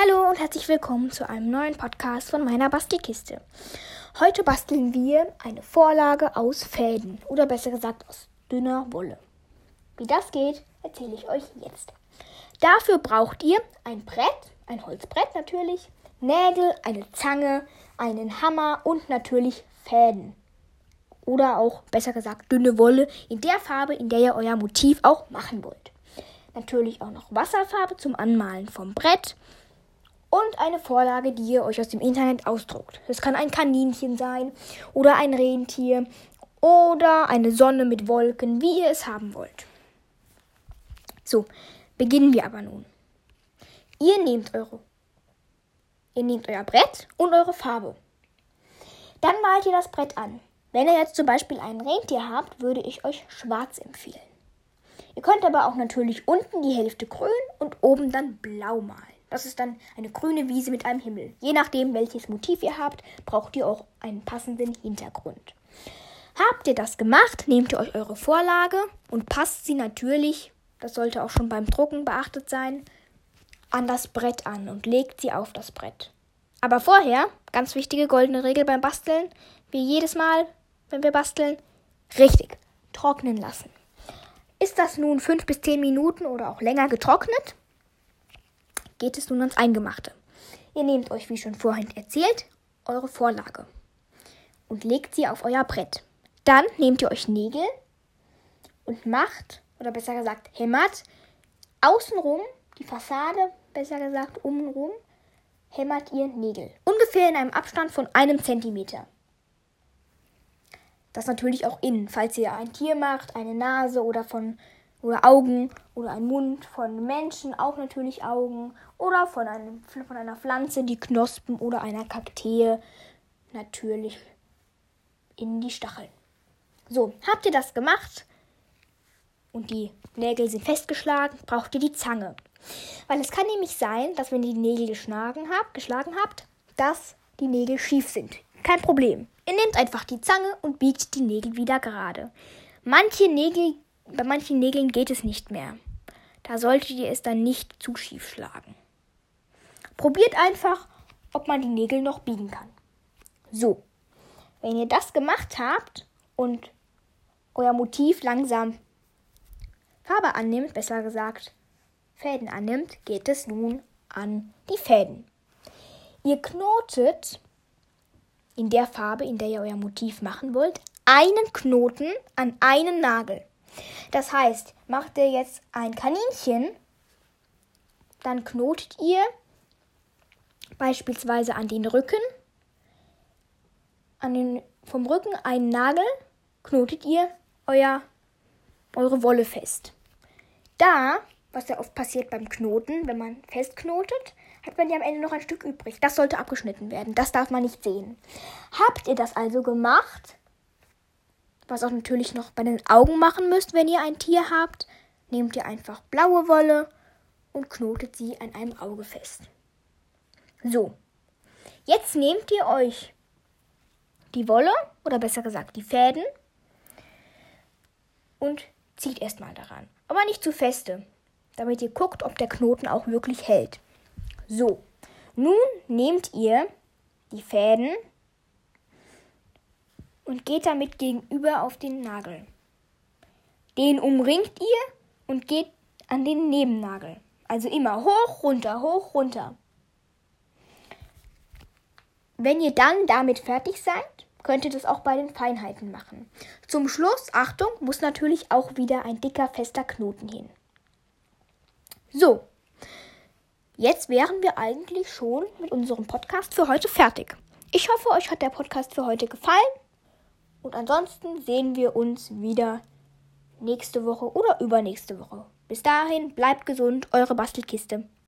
Hallo und herzlich willkommen zu einem neuen Podcast von meiner Bastelkiste. Heute basteln wir eine Vorlage aus Fäden oder besser gesagt aus dünner Wolle. Wie das geht, erzähle ich euch jetzt. Dafür braucht ihr ein Brett, ein Holzbrett natürlich, Nägel, eine Zange, einen Hammer und natürlich Fäden. Oder auch besser gesagt dünne Wolle in der Farbe, in der ihr euer Motiv auch machen wollt. Natürlich auch noch Wasserfarbe zum Anmalen vom Brett und eine Vorlage, die ihr euch aus dem Internet ausdruckt. Es kann ein Kaninchen sein oder ein Rentier oder eine Sonne mit Wolken, wie ihr es haben wollt. So, beginnen wir aber nun. Ihr nehmt eure Ihr nehmt euer Brett und eure Farbe. Dann malt ihr das Brett an. Wenn ihr jetzt zum Beispiel ein Rentier habt, würde ich euch schwarz empfehlen. Ihr könnt aber auch natürlich unten die Hälfte grün und oben dann blau malen. Das ist dann eine grüne Wiese mit einem Himmel. Je nachdem, welches Motiv ihr habt, braucht ihr auch einen passenden Hintergrund. Habt ihr das gemacht, nehmt ihr euch eure Vorlage und passt sie natürlich, das sollte auch schon beim Drucken beachtet sein, an das Brett an und legt sie auf das Brett. Aber vorher, ganz wichtige goldene Regel beim Basteln, wie jedes Mal, wenn wir basteln, richtig trocknen lassen. Ist das nun fünf bis zehn Minuten oder auch länger getrocknet, geht es nun ans Eingemachte. Ihr nehmt euch, wie schon vorhin erzählt, eure Vorlage und legt sie auf euer Brett. Dann nehmt ihr euch Nägel und macht, oder besser gesagt, hämmert außenrum die Fassade, besser gesagt, umrum, hämmert ihr Nägel. Ungefähr in einem Abstand von einem Zentimeter. Das natürlich auch innen, falls ihr ein Tier macht, eine Nase oder von oder Augen oder ein Mund von Menschen, auch natürlich Augen oder von, einem, von einer Pflanze, die Knospen oder einer Kaktee natürlich in die Stacheln. So, habt ihr das gemacht und die Nägel sind festgeschlagen, braucht ihr die Zange. Weil es kann nämlich sein, dass wenn ihr die Nägel geschlagen habt, geschlagen habt, dass die Nägel schief sind. Kein Problem. Ihr nehmt einfach die Zange und biegt die Nägel wieder gerade. Manche Nägel bei manchen Nägeln geht es nicht mehr. Da solltet ihr es dann nicht zu schief schlagen. Probiert einfach, ob man die Nägel noch biegen kann. So, wenn ihr das gemacht habt und euer Motiv langsam Farbe annimmt, besser gesagt Fäden annimmt, geht es nun an die Fäden. Ihr knotet in der Farbe, in der ihr euer Motiv machen wollt, einen Knoten an einen Nagel. Das heißt, macht ihr jetzt ein Kaninchen, dann knotet ihr beispielsweise an den Rücken, an den, vom Rücken einen Nagel, knotet ihr euer, eure Wolle fest. Da, was ja oft passiert beim Knoten, wenn man festknotet, hat man ja am Ende noch ein Stück übrig. Das sollte abgeschnitten werden. Das darf man nicht sehen. Habt ihr das also gemacht, was auch natürlich noch bei den Augen machen müsst, wenn ihr ein Tier habt, nehmt ihr einfach blaue Wolle und knotet sie an einem Auge fest. So, jetzt nehmt ihr euch die Wolle oder besser gesagt die Fäden und zieht erstmal daran. Aber nicht zu feste, damit ihr guckt, ob der Knoten auch wirklich hält. So, nun nehmt ihr die Fäden und geht damit gegenüber auf den Nagel. Den umringt ihr und geht an den Nebennagel. Also immer hoch, runter, hoch, runter. Wenn ihr dann damit fertig seid, könnt ihr das auch bei den Feinheiten machen. Zum Schluss, Achtung, muss natürlich auch wieder ein dicker, fester Knoten hin. So, jetzt wären wir eigentlich schon mit unserem Podcast für heute fertig. Ich hoffe, euch hat der Podcast für heute gefallen. Und ansonsten sehen wir uns wieder nächste Woche oder übernächste Woche. Bis dahin, bleibt gesund, eure Bastelkiste.